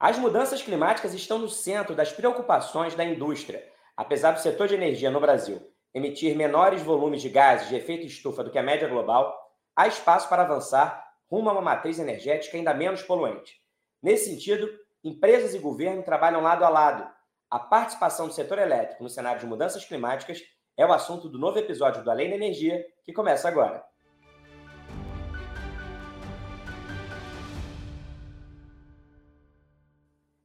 As mudanças climáticas estão no centro das preocupações da indústria. Apesar do setor de energia no Brasil emitir menores volumes de gases de efeito estufa do que a média global, há espaço para avançar rumo a uma matriz energética ainda menos poluente. Nesse sentido, empresas e governo trabalham lado a lado. A participação do setor elétrico no cenário de mudanças climáticas é o assunto do novo episódio do Além da Energia, que começa agora.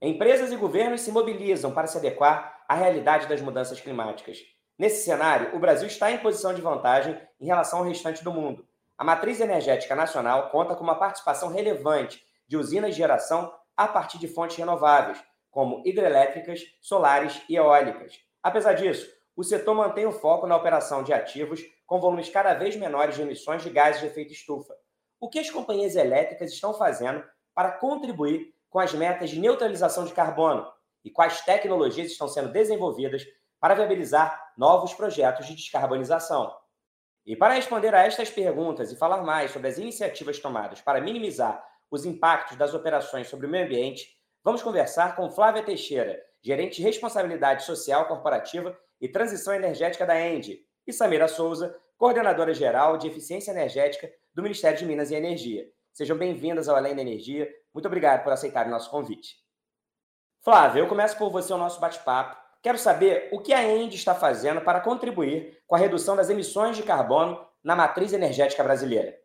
Empresas e governos se mobilizam para se adequar à realidade das mudanças climáticas. Nesse cenário, o Brasil está em posição de vantagem em relação ao restante do mundo. A matriz energética nacional conta com uma participação relevante de usinas de geração a partir de fontes renováveis, como hidrelétricas, solares e eólicas. Apesar disso, o setor mantém o foco na operação de ativos com volumes cada vez menores de emissões de gases de efeito estufa. O que as companhias elétricas estão fazendo para contribuir com as metas de neutralização de carbono e quais tecnologias estão sendo desenvolvidas para viabilizar novos projetos de descarbonização. E para responder a estas perguntas e falar mais sobre as iniciativas tomadas para minimizar os impactos das operações sobre o meio ambiente, vamos conversar com Flávia Teixeira, gerente de responsabilidade social corporativa e transição energética da ENDE, e Samira Souza, coordenadora geral de eficiência energética do Ministério de Minas e Energia. Sejam bem-vindas ao Além da Energia. Muito obrigado por aceitar o nosso convite. Flávia, eu começo por você o nosso bate-papo. Quero saber o que a ENDE está fazendo para contribuir com a redução das emissões de carbono na matriz energética brasileira.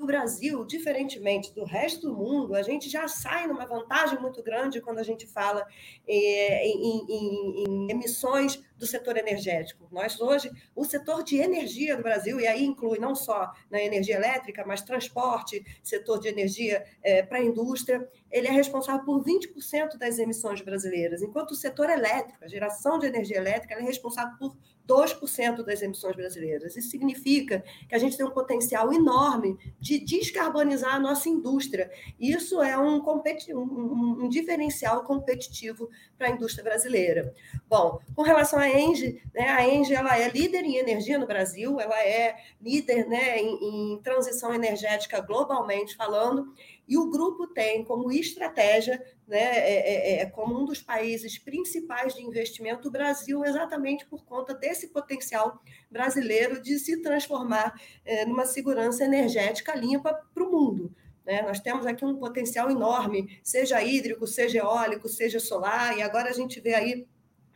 No Brasil, diferentemente do resto do mundo, a gente já sai numa vantagem muito grande quando a gente fala eh, em, em, em, emissões do setor energético. Nós hoje, o setor de energia no Brasil, e aí inclui não só na energia elétrica, mas transporte, setor de energia eh, para a indústria, ele é responsável por 20% das emissões brasileiras, enquanto o setor elétrico, a geração de energia elétrica, é responsável por 2% das emissões brasileiras. Isso significa que a gente tem um potencial enorme de descarbonizar a nossa indústria. Isso é um, um, um diferencial competitivo para a indústria brasileira. Bom, com relação à Engie, né, a Engie ela é líder em energia no Brasil, ela é líder né, em, em transição energética globalmente falando, e o grupo tem como estratégia, né, é, é, é, como um dos países principais de investimento o Brasil, exatamente por conta desse potencial brasileiro de se transformar é, numa segurança energética limpa para o mundo. Né? Nós temos aqui um potencial enorme, seja hídrico, seja eólico, seja solar, e agora a gente vê aí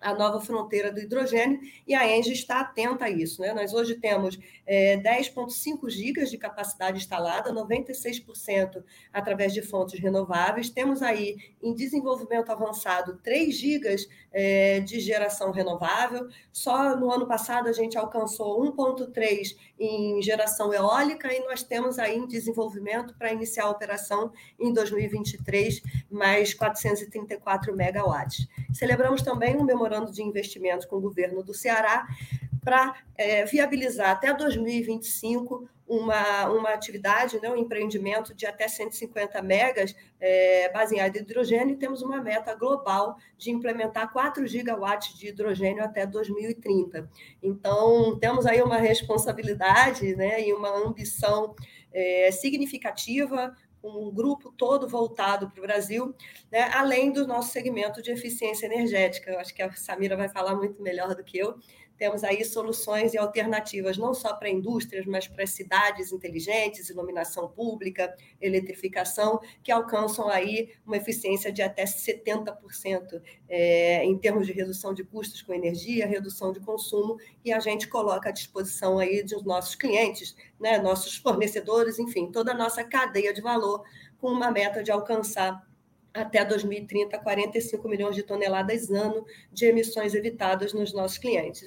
a nova fronteira do hidrogênio, e a Engie está atenta a isso. Né? Nós hoje temos é, 10,5 gigas de capacidade instalada, 96% através de fontes renováveis. Temos aí, em desenvolvimento avançado, 3 gigas é, de geração renovável. Só no ano passado a gente alcançou 1,3 em geração eólica e nós temos aí em desenvolvimento para iniciar a operação em 2023 mais 434 megawatts. Celebramos também um memorando memorando de investimento com o governo do Ceará para é, viabilizar até 2025 uma, uma atividade, né, um empreendimento de até 150 megas é, baseado em hidrogênio, e temos uma meta global de implementar 4 gigawatts de hidrogênio até 2030. Então, temos aí uma responsabilidade né, e uma ambição é, significativa um grupo todo voltado para o Brasil, né, além do nosso segmento de eficiência energética. Eu acho que a Samira vai falar muito melhor do que eu, temos aí soluções e alternativas não só para indústrias, mas para cidades inteligentes, iluminação pública, eletrificação, que alcançam aí uma eficiência de até 70% é, em termos de redução de custos com energia, redução de consumo, e a gente coloca à disposição aí dos nossos clientes, né, nossos fornecedores, enfim, toda a nossa cadeia de valor, com uma meta de alcançar até 2030, 45 milhões de toneladas ano de emissões evitadas nos nossos clientes.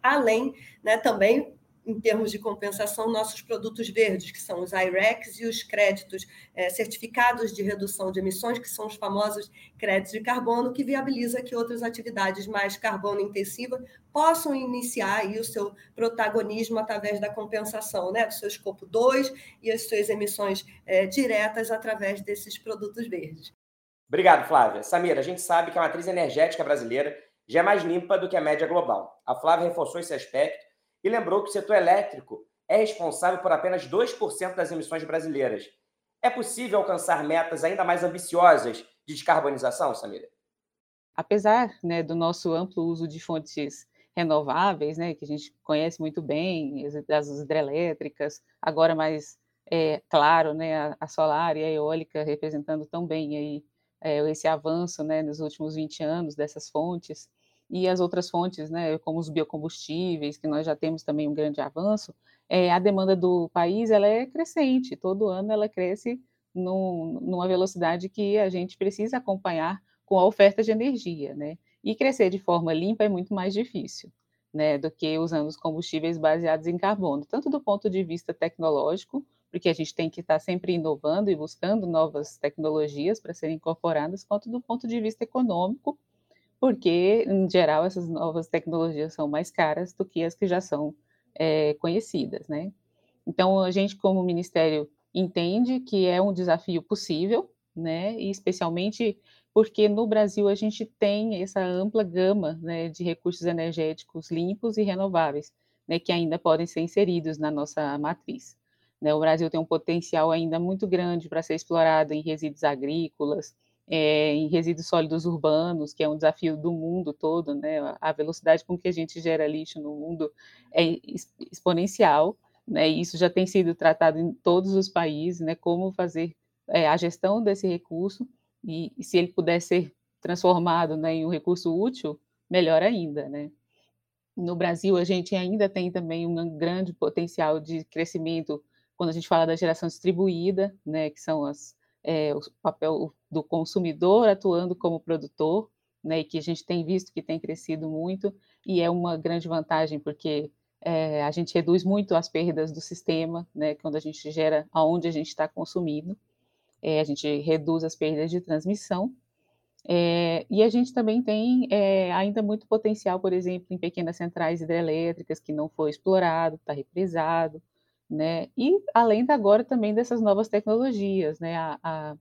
Além, né, também, em termos de compensação, nossos produtos verdes, que são os IREX e os créditos é, certificados de redução de emissões, que são os famosos créditos de carbono, que viabiliza que outras atividades mais carbono intensivas possam iniciar aí o seu protagonismo através da compensação né, do seu escopo 2 e as suas emissões é, diretas através desses produtos verdes. Obrigado, Flávia. Samira, a gente sabe que a matriz energética brasileira já é mais limpa do que a média global. A Flávia reforçou esse aspecto e lembrou que o setor elétrico é responsável por apenas 2% das emissões brasileiras. É possível alcançar metas ainda mais ambiciosas de descarbonização, Samira? Apesar né, do nosso amplo uso de fontes renováveis, né, que a gente conhece muito bem, as hidrelétricas, agora mais é, claro, né, a, solar e a eólica representando tão bem aí, é, esse avanço né, nos últimos 20 anos dessas fontes, e as outras fontes, né, como os biocombustíveis, que nós já temos também um grande avanço, é, a demanda do país ela é crescente, todo ano ela cresce num, numa velocidade que a gente precisa acompanhar com a oferta de energia, né? E crescer de forma limpa é muito mais difícil, né, do que usando os combustíveis baseados em carbono, tanto do ponto de vista tecnológico, porque a gente tem que estar sempre inovando e buscando novas tecnologias para serem incorporadas, quanto do ponto de vista econômico, porque, em geral, essas novas tecnologias são mais caras do que as que já são é, conhecidas, né? Então, a gente, como Ministério, entende que é um desafio possível, né? E especialmente porque no Brasil a gente tem essa ampla gama né, de recursos energéticos limpos e renováveis, né, que ainda podem ser inseridos na nossa matriz. Né? O Brasil tem um potencial ainda muito grande para ser explorado em resíduos agrícolas, é, em resíduos sólidos urbanos, que é um desafio do mundo todo, né? A velocidade com que a gente gera lixo no mundo é exponencial, né? Isso já tem sido tratado em todos os países, né? Como fazer é, a gestão desse recurso e, e, se ele puder ser transformado né, em um recurso útil, melhor ainda, né? No Brasil, a gente ainda tem também um grande potencial de crescimento quando a gente fala da geração distribuída, né, que são as, é, o papel do consumidor atuando como produtor, né, e que a gente tem visto que tem crescido muito, e é uma grande vantagem, porque é, a gente reduz muito as perdas do sistema, né, quando a gente gera aonde a gente está consumindo, é, a gente reduz as perdas de transmissão, é, e a gente também tem é, ainda muito potencial, por exemplo, em pequenas centrais hidrelétricas que não foi explorado, está represado, né? E além da agora também dessas novas tecnologias, né? A, a,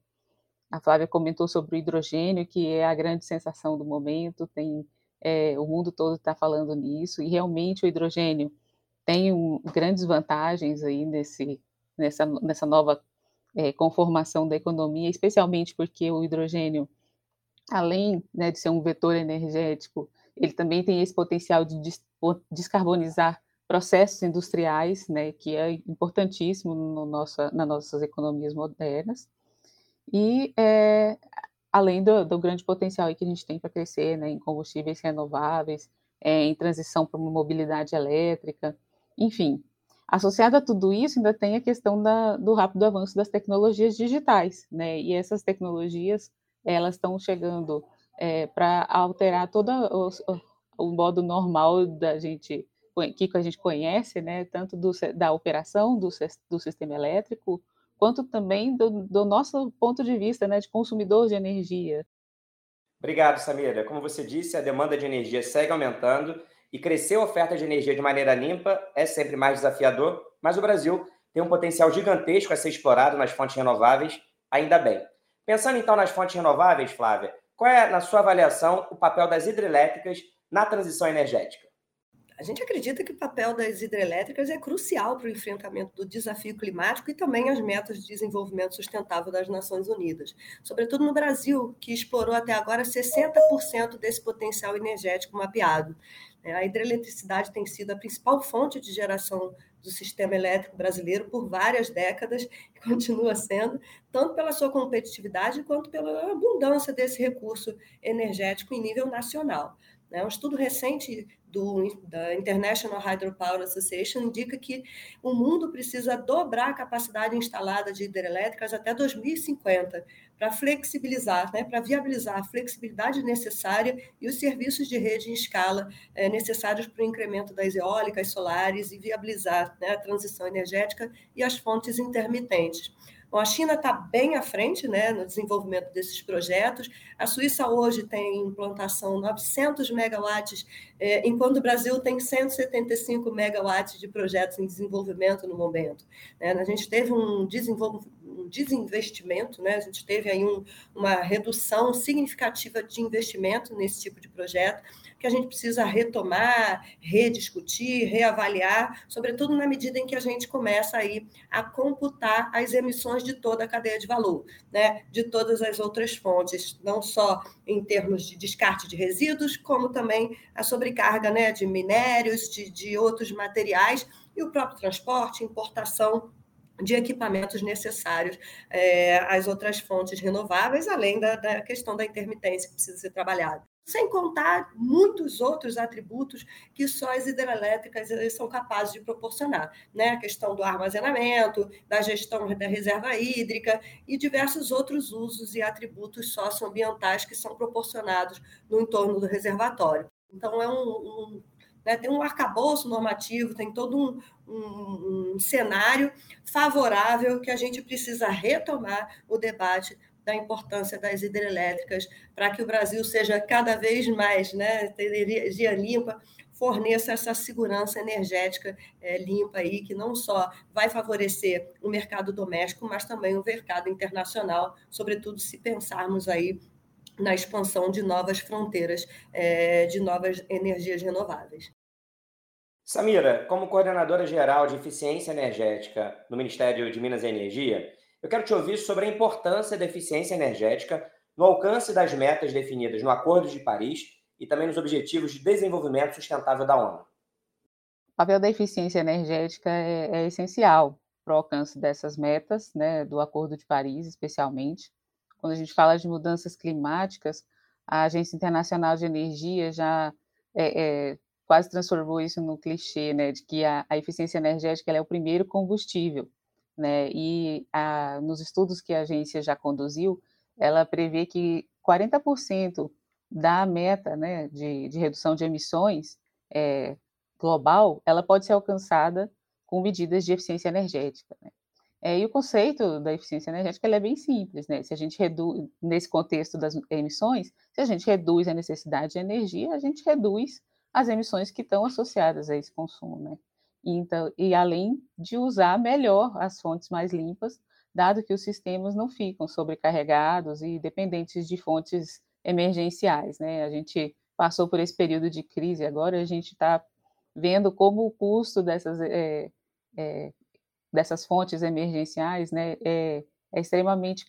a, Flávia comentou sobre o hidrogênio, que é a grande sensação do momento, tem é, o mundo todo está falando nisso, e realmente o hidrogênio tem um, grandes vantagens aí nesse, nessa, nessa nova é, conformação da economia, especialmente porque o hidrogênio, além né, de ser um vetor energético, ele também tem esse potencial de descarbonizar processos industriais, né, que é importantíssimo no nossa, nas nossas economias modernas, e é, além do, do, grande potencial que a gente tem para crescer né, em combustíveis renováveis, é, em transição para uma mobilidade elétrica, enfim. Associado a tudo isso, ainda tem a questão da, do rápido avanço das tecnologias digitais, né, e essas tecnologias, elas estão chegando é, para alterar todo o, o modo normal da gente que a gente conhece, né, tanto do, da operação do, do sistema elétrico, quanto também do, do, nosso ponto de vista né, de consumidor de energia. Obrigado, Samira. Como você disse, a demanda de energia segue aumentando e crescer a oferta de energia de maneira limpa é sempre mais desafiador, mas o Brasil tem um potencial gigantesco a ser explorado nas fontes renováveis, ainda bem. Pensando então nas fontes renováveis, Flávia, qual é, na sua avaliação, o papel das hidrelétricas na transição energética? A gente acredita que o papel das hidrelétricas é crucial para o enfrentamento do desafio climático e também as metas de desenvolvimento sustentável das Nações Unidas, sobretudo no Brasil, que explorou até agora 60% desse potencial energético mapeado. É, a hidroeletricidade tem sido a principal fonte de geração do sistema elétrico brasileiro por várias décadas e continua sendo, tanto pela sua competitividade quanto pela abundância desse recurso energético em nível nacional. Né? Um estudo recente do, da International Hydropower Association indica que o mundo precisa dobrar a capacidade instalada de hidrelétricas até 2050 para flexibilizar, né, para viabilizar a flexibilidade necessária e os serviços de rede em escala é, necessários para o incremento das eólicas, solares e viabilizar né, a transição energética e as fontes intermitentes. Bom, a China está bem à frente né, no desenvolvimento desses projetos. A Suíça hoje tem implantação 900 megawatts, é, enquanto o Brasil tem 175 megawatts de projetos em desenvolvimento no momento. Né? A gente teve um, um desinvestimento, né? A gente teve aí um, uma redução significativa de investimento nesse tipo de projeto que a gente precisa retomar, rediscutir, reavaliar, sobretudo na medida em que a gente começa aí a computar as emissões de toda a cadeia de valor, né? de todas as outras fontes, não só em termos de descarte de resíduos, como também a sobrecarga né? de minérios, de, de outros materiais, e o próprio transporte, importação de equipamentos necessários é, às outras fontes renováveis, além da, da, questão da intermitência que precisa ser trabalhada sem contar muitos outros atributos que só as hidrelétricas são capazes de proporcionar, né? A questão do armazenamento, da gestão da reserva hídrica e diversos outros usos e atributos socioambientais que são proporcionados no entorno do reservatório. Então, é um, um né, tem um arcabouço normativo, tem todo um, um, um cenário favorável que a gente precisa retomar o debate da importância das hidrelétricas para que o Brasil seja cada vez mais, né, energia limpa, forneça essa segurança energética é, limpa aí, que não só vai favorecer o mercado doméstico, mas também o mercado internacional, sobretudo se pensarmos aí na expansão de novas fronteiras, é, de novas energias renováveis. Samira, como coordenadora geral de eficiência energética no Ministério de Minas e Energia, eu quero te ouvir sobre a importância da eficiência energética no alcance das metas definidas no Acordo de Paris e também nos Objetivos de Desenvolvimento Sustentável da ONU. O papel da eficiência energética é, é essencial para o alcance dessas metas, né, do Acordo de Paris, especialmente. Quando a gente fala de mudanças climáticas, a Agência Internacional de Energia já é, é, quase transformou isso no clichê, né, de que a, a eficiência energética é o primeiro combustível né? E a, nos estudos que a agência já conduziu, ela prevê que 40% da meta né, de, de, redução de emissões é, global, ela pode ser alcançada com medidas de eficiência energética. Né? É, e o conceito da eficiência energética é bem simples, né? Se a gente reduz, nesse contexto das emissões, se a gente reduz a necessidade de energia, a gente reduz as emissões que estão associadas a esse consumo, né? Então, e além de usar melhor as fontes mais limpas, dado que os sistemas não ficam sobrecarregados e dependentes de fontes emergenciais. Né? A gente passou por esse período de crise, agora a gente está vendo como o custo dessas, é, é, dessas fontes emergenciais né, é, é extremamente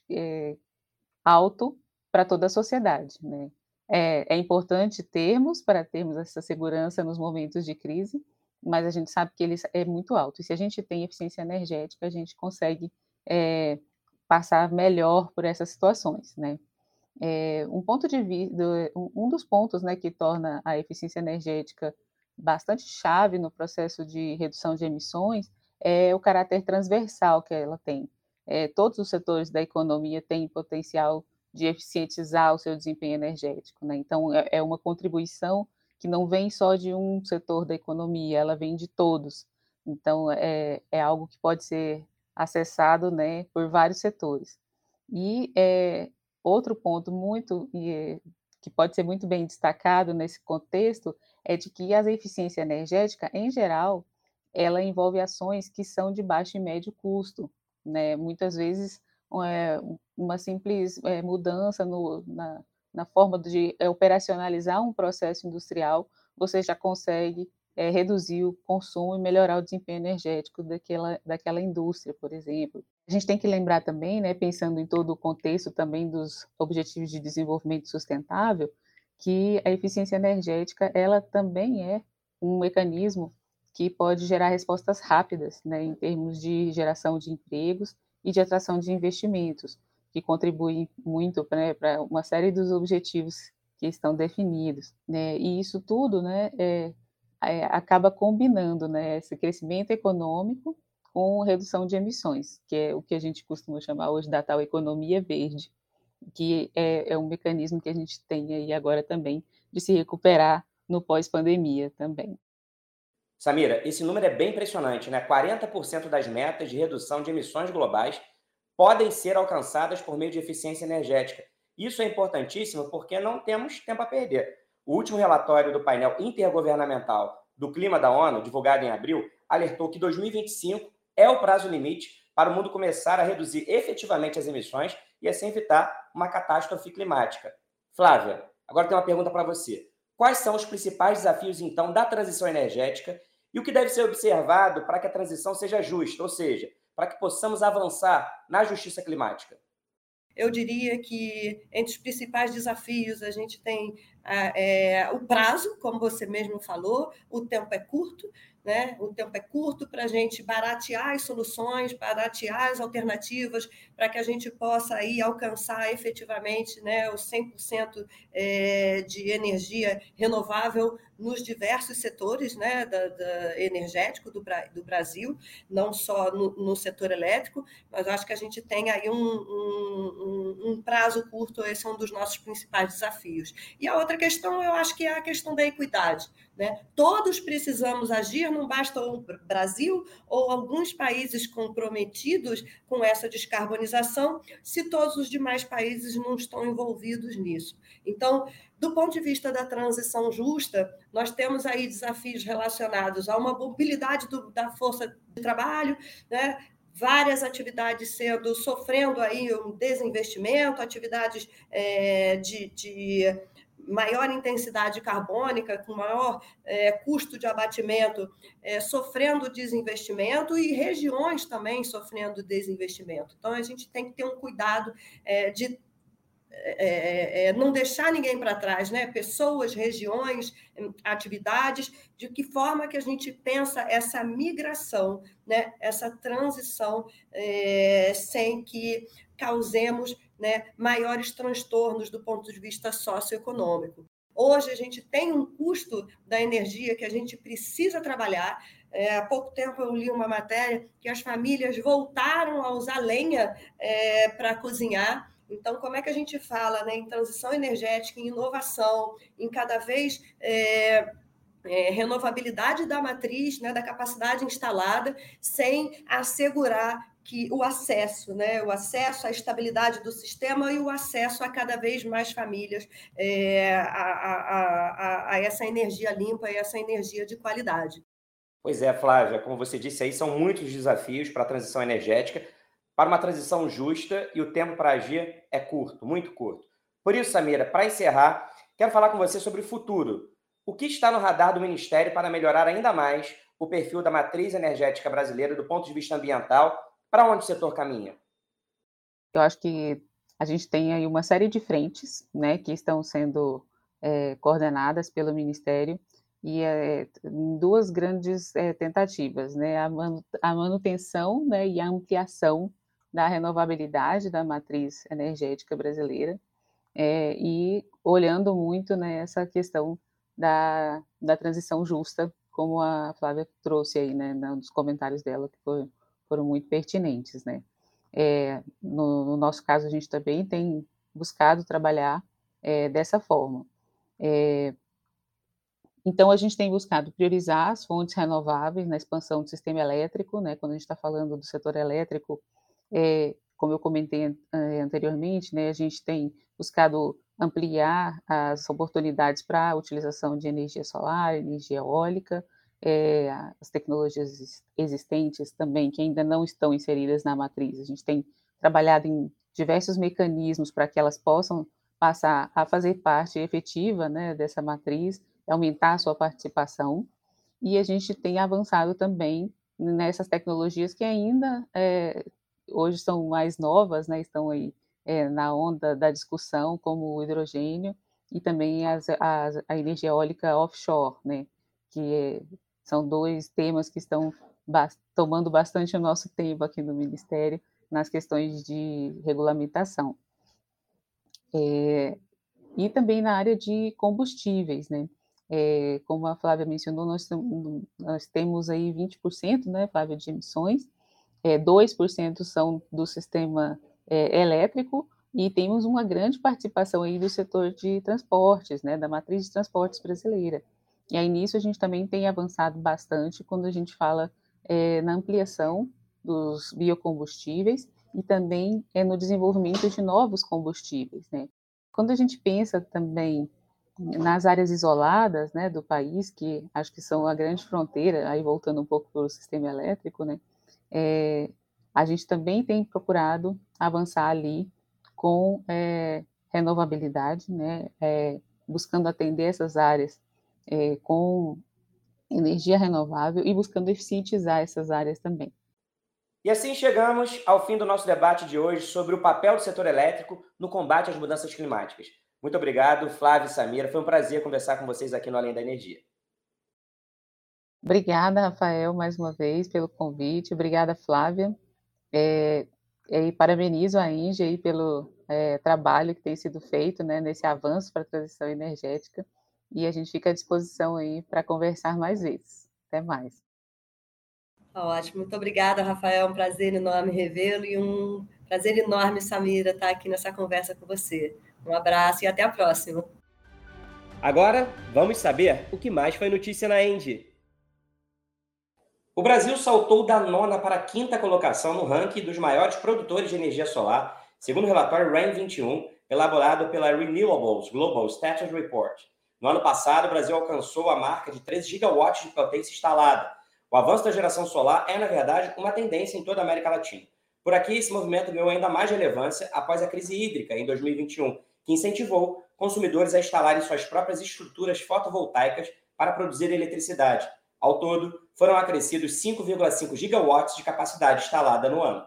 alto para toda a sociedade. Né? É, é importante termos para termos essa segurança nos momentos de crise, mas a gente sabe que ele é muito alto. E se a gente tem eficiência energética, a gente consegue é, passar melhor por essas situações, né? É, um ponto de vista, um dos pontos, né, que torna a eficiência energética bastante chave no processo de redução de emissões é o caráter transversal que ela tem. É, todos os setores da economia têm potencial de eficientizar o seu desempenho energético, né? Então é, é uma contribuição que não vem só de um setor da economia, ela vem de todos. Então, é, é algo que pode ser acessado né, por vários setores. E é, outro ponto muito que pode ser muito bem destacado nesse contexto é de que a eficiência energética, em geral, ela envolve ações que são de baixo e médio custo. Né? Muitas vezes, é, uma simples é, mudança no, na, na forma de é, operacionalizar um processo industrial, você já consegue é, reduzir o consumo e melhorar o desempenho energético daquela, daquela indústria, por exemplo. A gente tem que lembrar também, né, pensando em todo o contexto também dos Objetivos de Desenvolvimento Sustentável, que a eficiência energética ela também é um mecanismo que pode gerar respostas rápidas, né, em termos de geração de empregos e de atração de investimentos que contribuem muito né, para uma série dos objetivos que estão definidos. Né? E isso tudo né, é, é, acaba combinando né, esse crescimento econômico com redução de emissões, que é o que a gente costuma chamar hoje da tal economia verde, que é, é um mecanismo que a gente tem aí agora também de se recuperar no pós-pandemia também. Samira, esse número é bem impressionante, né? 40% das metas de redução de emissões globais podem ser alcançadas por meio de eficiência energética. Isso é importantíssimo porque não temos tempo a perder. O último relatório do painel intergovernamental do clima da ONU, divulgado em abril, alertou que 2025 é o prazo limite para o mundo começar a reduzir efetivamente as emissões e assim evitar uma catástrofe climática. Flávia, agora tem uma pergunta para você. Quais são os principais desafios, então, da transição energética e o que deve ser observado para que a transição seja justa, ou seja, para que possamos avançar na justiça climática? Eu diria que entre os principais desafios a gente tem é, o prazo, como você mesmo falou, o tempo é curto, né? O tempo é curto para a gente baratear as soluções, baratear as alternativas, para que a gente possa aí alcançar efetivamente né, os 100% é, de energia renovável nos diversos setores né, da, da energético do, do, Brasil, não só no, no, setor elétrico, mas acho que a gente tem aí um, um, um, prazo curto, esse é um dos nossos principais desafios. E a outra questão, eu acho que é a questão da equidade. Né? Todos precisamos agir, não basta o Brasil ou alguns países comprometidos com essa descarbonização, se todos os demais países não estão envolvidos nisso. Então, do ponto de vista da transição justa, nós temos aí desafios relacionados a uma mobilidade do, da força de trabalho, né? várias atividades sendo sofrendo aí um desinvestimento, atividades é, de, de, maior intensidade carbônica, com maior é, custo de abatimento, é, sofrendo desinvestimento e regiões também sofrendo desinvestimento. Então, a gente tem que ter um cuidado é, de é, é, é, não deixar ninguém para trás, né? Pessoas, regiões, atividades, de que forma que a gente pensa essa migração, né? Essa transição sem que causemos né, maiores transtornos do ponto de vista socioeconômico. Hoje a gente tem um custo da energia que a gente precisa trabalhar. É, há pouco tempo eu li uma matéria que as famílias voltaram a usar lenha é, para cozinhar então, como é que a gente fala né, em transição energética, em inovação, em cada vez é, é, renovabilidade da matriz, né, da capacidade instalada, sem assegurar que o acesso, né, o acesso à estabilidade do sistema e o acesso a cada vez mais famílias é, a, a, a, a essa energia limpa e essa energia de qualidade. Pois é, Flávia, como você disse aí, são muitos desafios para a transição energética para uma transição justa e o tempo para agir é curto, muito curto. Por isso, Samira, para encerrar, quero falar com você sobre o futuro. O que está no radar do Ministério para melhorar ainda mais o perfil da matriz energética brasileira do ponto de vista ambiental? Para onde o setor caminha? Eu acho que a gente tem aí uma série de frentes né, que estão sendo é, coordenadas pelo Ministério e é, duas grandes é, tentativas, né, a, manutenção né, e a ampliação da renovabilidade da matriz energética brasileira é, e olhando muito né, questão da, da transição justa, como a Flávia trouxe aí, né, nos comentários dela, que foram, foram muito pertinentes, né. É, no, no, nosso caso, a gente também tem buscado trabalhar é, dessa forma. É, então, a gente tem buscado priorizar as fontes renováveis na expansão do sistema elétrico, né, quando a gente está falando do setor elétrico, é, como eu comentei é, anteriormente, né, a gente tem buscado ampliar as oportunidades para a utilização de energia solar, energia eólica, é, as tecnologias existentes também, que ainda não estão inseridas na matriz. A gente tem trabalhado em diversos mecanismos para que elas possam passar a fazer parte efetiva né, dessa matriz, aumentar a sua participação. E a gente tem avançado também nessas tecnologias que ainda é, hoje são mais novas, né, estão aí é, na onda da discussão, como o hidrogênio e também as, as, a energia eólica offshore, né, que é, são dois temas que estão tomando bastante o nosso tempo aqui no Ministério nas questões de regulamentação. É, e também na área de combustíveis, né? É, como a Flávia mencionou, nós, nós temos aí 20%, né, Flávia, de emissões, é, 2% são do sistema é, elétrico e temos uma grande participação aí do setor de transportes, né, da matriz de transportes brasileira. E aí nisso a gente também tem avançado bastante quando a gente fala é, na ampliação dos biocombustíveis e também é, no desenvolvimento de novos combustíveis, né. Quando a gente pensa também nas áreas isoladas, né, do país, que acho que são a grande fronteira, aí voltando um pouco para o sistema elétrico, né, é, a gente também tem procurado avançar ali com é, renovabilidade, né, é, buscando atender essas áreas é, com energia renovável e buscando eficientizar essas áreas também. E assim chegamos ao fim do nosso debate de hoje sobre o papel do setor elétrico no combate às mudanças climáticas. Muito obrigado, Flávio e Samira. Foi um prazer conversar com vocês aqui no Além da Energia. Obrigada, Rafael, mais uma vez pelo convite. Obrigada, Flávia. É, e parabenizo a Inge aí pelo é, trabalho que tem sido feito né, nesse avanço para a transição energética. E a gente fica à disposição aí para conversar mais vezes. Até mais. Ótimo, muito obrigada, Rafael. Um prazer enorme revê-lo e um prazer enorme, Samira, estar aqui nessa conversa com você. Um abraço e até a próxima. Agora, vamos saber o que mais foi notícia na Engie. O Brasil saltou da nona para a quinta colocação no ranking dos maiores produtores de energia solar, segundo o relatório REN 21, elaborado pela Renewables Global Status Report. No ano passado, o Brasil alcançou a marca de 13 gigawatts de potência instalada, o avanço da geração solar é, na verdade, uma tendência em toda a América Latina. Por aqui, esse movimento ganhou ainda mais relevância após a crise hídrica em 2021, que incentivou consumidores a instalarem suas próprias estruturas fotovoltaicas para produzir eletricidade. Ao todo, foram acrescidos 5,5 gigawatts de capacidade instalada no ano.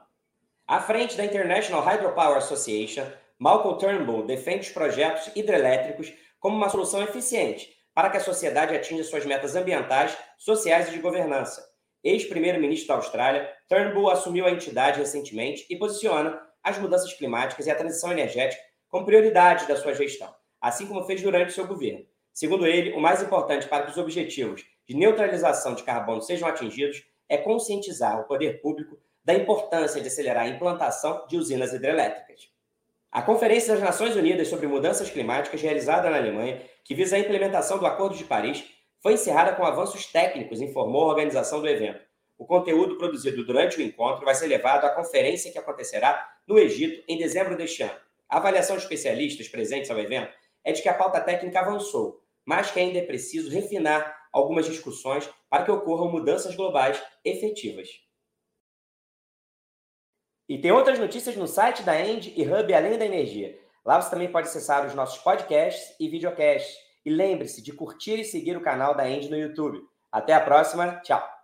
À frente da International Hydropower Association, Malcolm Turnbull defende os projetos hidrelétricos como uma solução eficiente para que a sociedade atinja suas metas ambientais, sociais e de governança. Ex-primeiro-ministro da Austrália, Turnbull assumiu a entidade recentemente e posiciona as mudanças climáticas e a transição energética como prioridade da sua gestão, assim como fez durante seu governo. Segundo ele, o mais importante para que os objetivos de neutralização de carbono sejam atingidos é conscientizar o poder público da importância de acelerar a implantação de usinas hidrelétricas. A Conferência das Nações Unidas sobre Mudanças Climáticas, realizada na Alemanha, que visa a implementação do Acordo de Paris, foi encerrada com avanços técnicos, informou a organização do evento. O conteúdo produzido durante o encontro vai ser levado à conferência que acontecerá no Egito em dezembro deste ano. A avaliação de especialistas presentes ao evento é de que a pauta técnica avançou, mas que ainda é preciso refinar algumas discussões para que ocorram mudanças globais efetivas. E tem outras notícias no site da End e Hub Além da Energia. Lá você também pode acessar os nossos podcasts e videocasts. E lembre-se de curtir e seguir o canal da End no YouTube. Até a próxima, tchau!